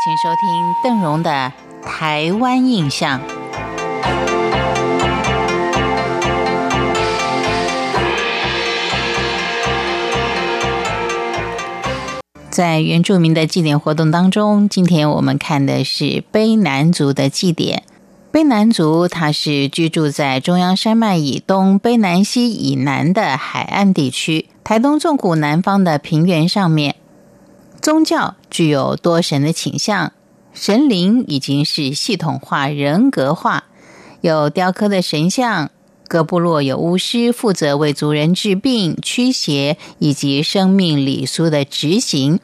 请收听邓荣的《台湾印象》。在原住民的祭典活动当中，今天我们看的是卑南族的祭典。卑南族，它是居住在中央山脉以东、卑南溪以南的海岸地区，台东纵谷南方的平原上面。宗教具有多神的倾向，神灵已经是系统化、人格化，有雕刻的神像。各部落有巫师负责为族人治病、驱邪以及生命礼俗的执行。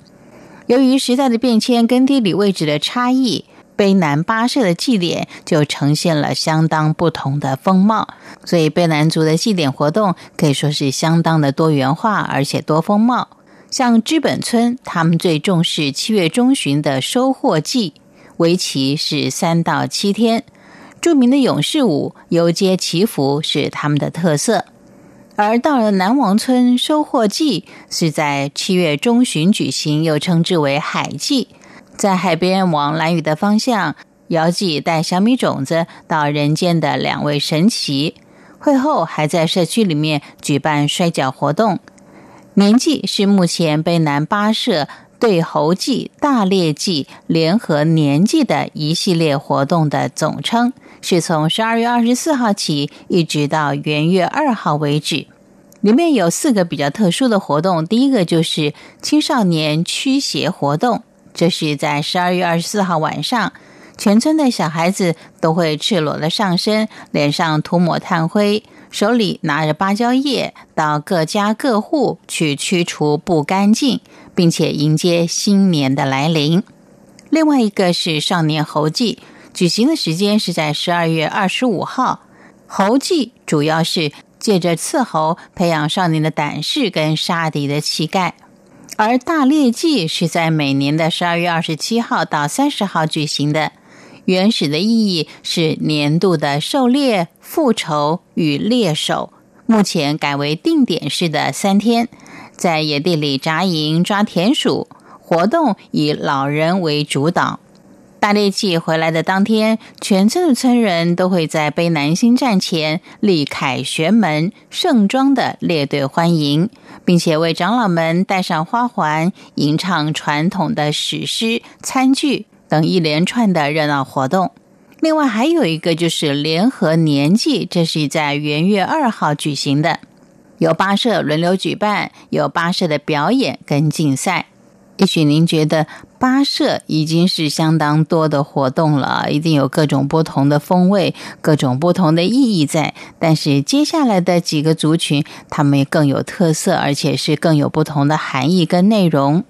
由于时代的变迁跟地理位置的差异，卑南巴社的祭典就呈现了相当不同的风貌。所以，卑南族的祭典活动可以说是相当的多元化，而且多风貌。像知本村，他们最重视七月中旬的收获季，为期是三到七天。著名的勇士舞、游街祈福是他们的特色，而到了南王村，收获季是在七月中旬举行，又称之为海祭，在海边往蓝屿的方向遥祭带小米种子到人间的两位神奇。会后还在社区里面举办摔跤活动。年祭是目前卑南八社对猴祭、大猎祭联合年祭的一系列活动的总称。是从十二月二十四号起，一直到元月二号为止。里面有四个比较特殊的活动。第一个就是青少年驱邪活动，这是在十二月二十四号晚上，全村的小孩子都会赤裸的上身，脸上涂抹炭灰，手里拿着芭蕉叶，到各家各户去驱除不干净，并且迎接新年的来临。另外一个是少年猴祭。举行的时间是在十二月二十五号。猴祭主要是借着伺候培养少年的胆识跟杀敌的气概，而大猎祭是在每年的十二月二十七号到三十号举行的。原始的意义是年度的狩猎、复仇与猎手，目前改为定点式的三天，在野地里扎营抓田鼠，活动以老人为主导。大猎祭回来的当天，全村的村人都会在背南星站前立凯旋门，盛装的列队欢迎，并且为长老们戴上花环，吟唱传统的史诗、餐具等一连串的热闹活动。另外还有一个就是联合年祭，这是在元月二号举行的，由八社轮流举办，有八社的表演跟竞赛。也许您觉得八社已经是相当多的活动了，一定有各种不同的风味、各种不同的意义在。但是接下来的几个族群，他们更有特色，而且是更有不同的含义跟内容。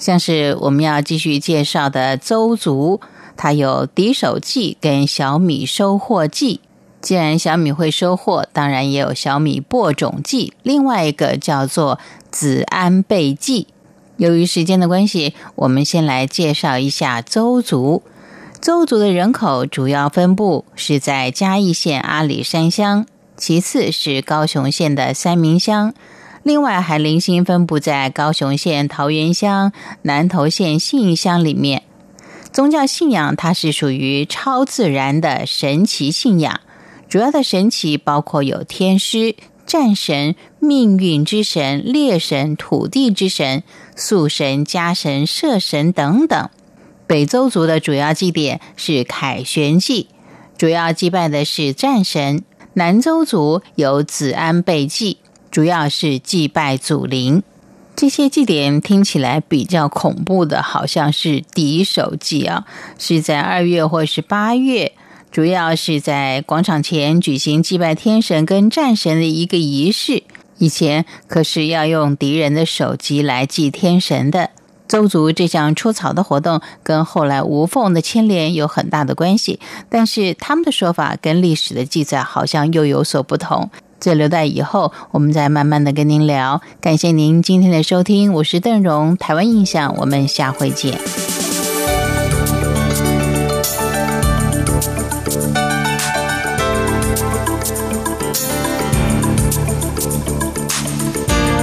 像是我们要继续介绍的邹族，它有敌手祭跟小米收获祭。既然小米会收获，当然也有小米播种祭。另外一个叫做子安备祭。由于时间的关系，我们先来介绍一下邹族。邹族的人口主要分布是在嘉义县阿里山乡，其次是高雄县的三明乡，另外还零星分布在高雄县桃园乡、南投县信义乡里面。宗教信仰它是属于超自然的神奇信仰，主要的神奇包括有天师。战神、命运之神、猎神、土地之神、宿神、家神、社神等等。北周族的主要祭典是凯旋祭，主要祭拜的是战神。南周族有子安备祭，主要是祭拜祖灵。这些祭典听起来比较恐怖的，好像是敌手祭啊，是在二月或是八月。主要是在广场前举行祭拜天神跟战神的一个仪式。以前可是要用敌人的首级来祭天神的。邹族这项出草的活动跟后来无缝的牵连有很大的关系，但是他们的说法跟历史的记载好像又有所不同。这留待以后我们再慢慢的跟您聊。感谢您今天的收听，我是邓荣，台湾印象，我们下回见。